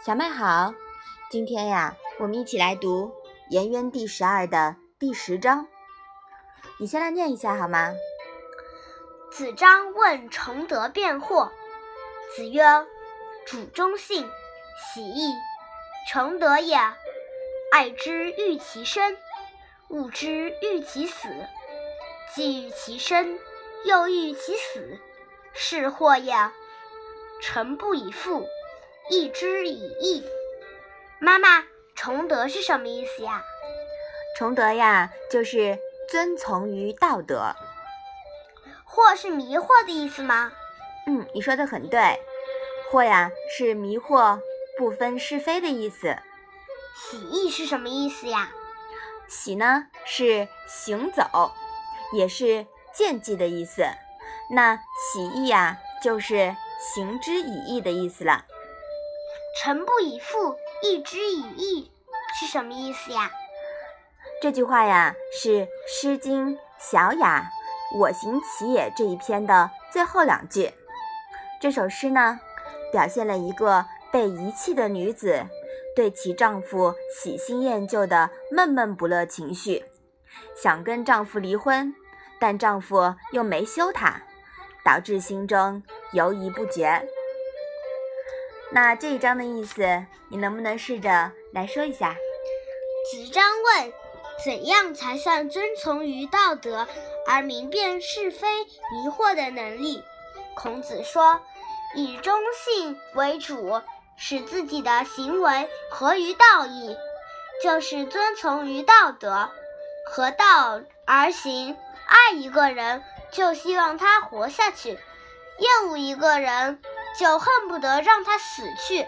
小麦好，今天呀，我们一起来读《颜渊》第十二的第十章。你先来念一下好吗？子张问崇德辩惑，子曰：“主忠信，喜义。崇德也，爱之欲其生，恶之欲其死。既欲其生，又欲其死，是祸也。臣不以父。”义之以义。妈妈，崇德是什么意思呀？崇德呀，就是遵从于道德。惑是迷惑的意思吗？嗯，你说的很对。惑呀，是迷惑、不分是非的意思。喜义是什么意思呀？喜呢，是行走，也是见迹的意思。那喜义呀，就是行之以义的意思了。臣不以父，义之以义，是什么意思呀？这句话呀，是《诗经·小雅·我行其也》这一篇的最后两句。这首诗呢，表现了一个被遗弃的女子对其丈夫喜新厌旧的闷闷不乐情绪，想跟丈夫离婚，但丈夫又没休她，导致心中犹疑不决。那这一章的意思，你能不能试着来说一下？子张问：怎样才算遵从于道德而明辨是非迷惑的能力？孔子说：以忠信为主，使自己的行为合于道义，就是遵从于道德，合道而行。爱一个人，就希望他活下去；厌恶一个人。就恨不得让他死去，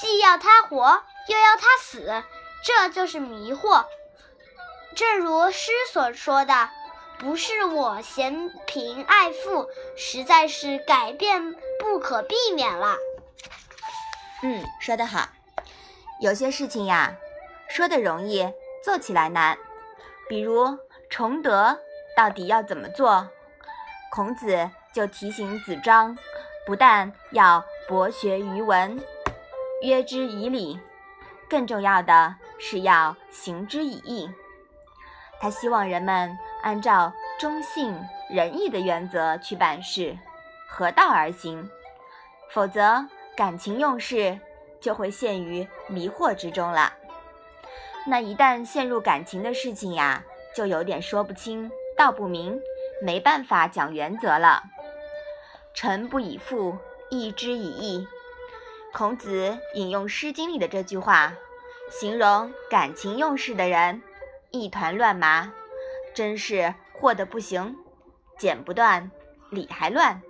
既要他活，又要他死，这就是迷惑。正如诗所说的：“不是我嫌贫爱富，实在是改变不可避免了。”嗯，说得好。有些事情呀，说的容易，做起来难。比如崇德到底要怎么做？孔子就提醒子张。不但要博学于文，约之以礼，更重要的是要行之以义。他希望人们按照忠信仁义的原则去办事，合道而行，否则感情用事就会陷于迷惑之中了。那一旦陷入感情的事情呀，就有点说不清道不明，没办法讲原则了。臣不以父，义之以义。孔子引用《诗经》里的这句话，形容感情用事的人一团乱麻，真是祸得不行，剪不断，理还乱。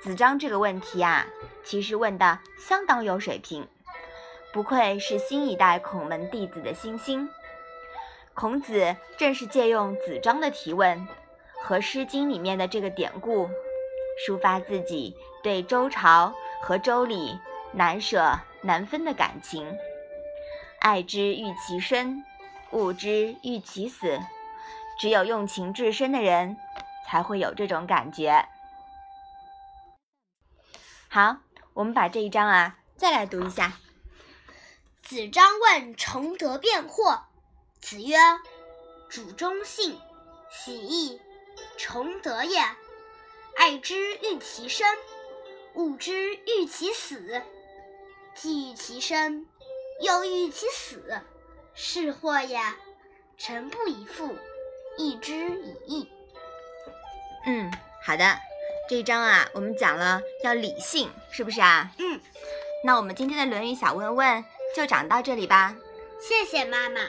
子张这个问题啊，其实问的相当有水平，不愧是新一代孔门弟子的新星。孔子正是借用子张的提问和《诗经》里面的这个典故。抒发自己对周朝和周礼难舍难分的感情，爱之欲其生，恶之欲其死。只有用情至深的人，才会有这种感觉。好，我们把这一章啊再来读一下。子张问崇德辩惑，子曰：“主忠信，喜义，崇德也。”爱之欲其生，恶之欲其死。既欲其生，又欲其死，是祸也。臣不以父，义之以义。嗯，好的，这一章啊，我们讲了要理性，是不是啊？嗯。那我们今天的《论语》小问问就讲到这里吧。谢谢妈妈。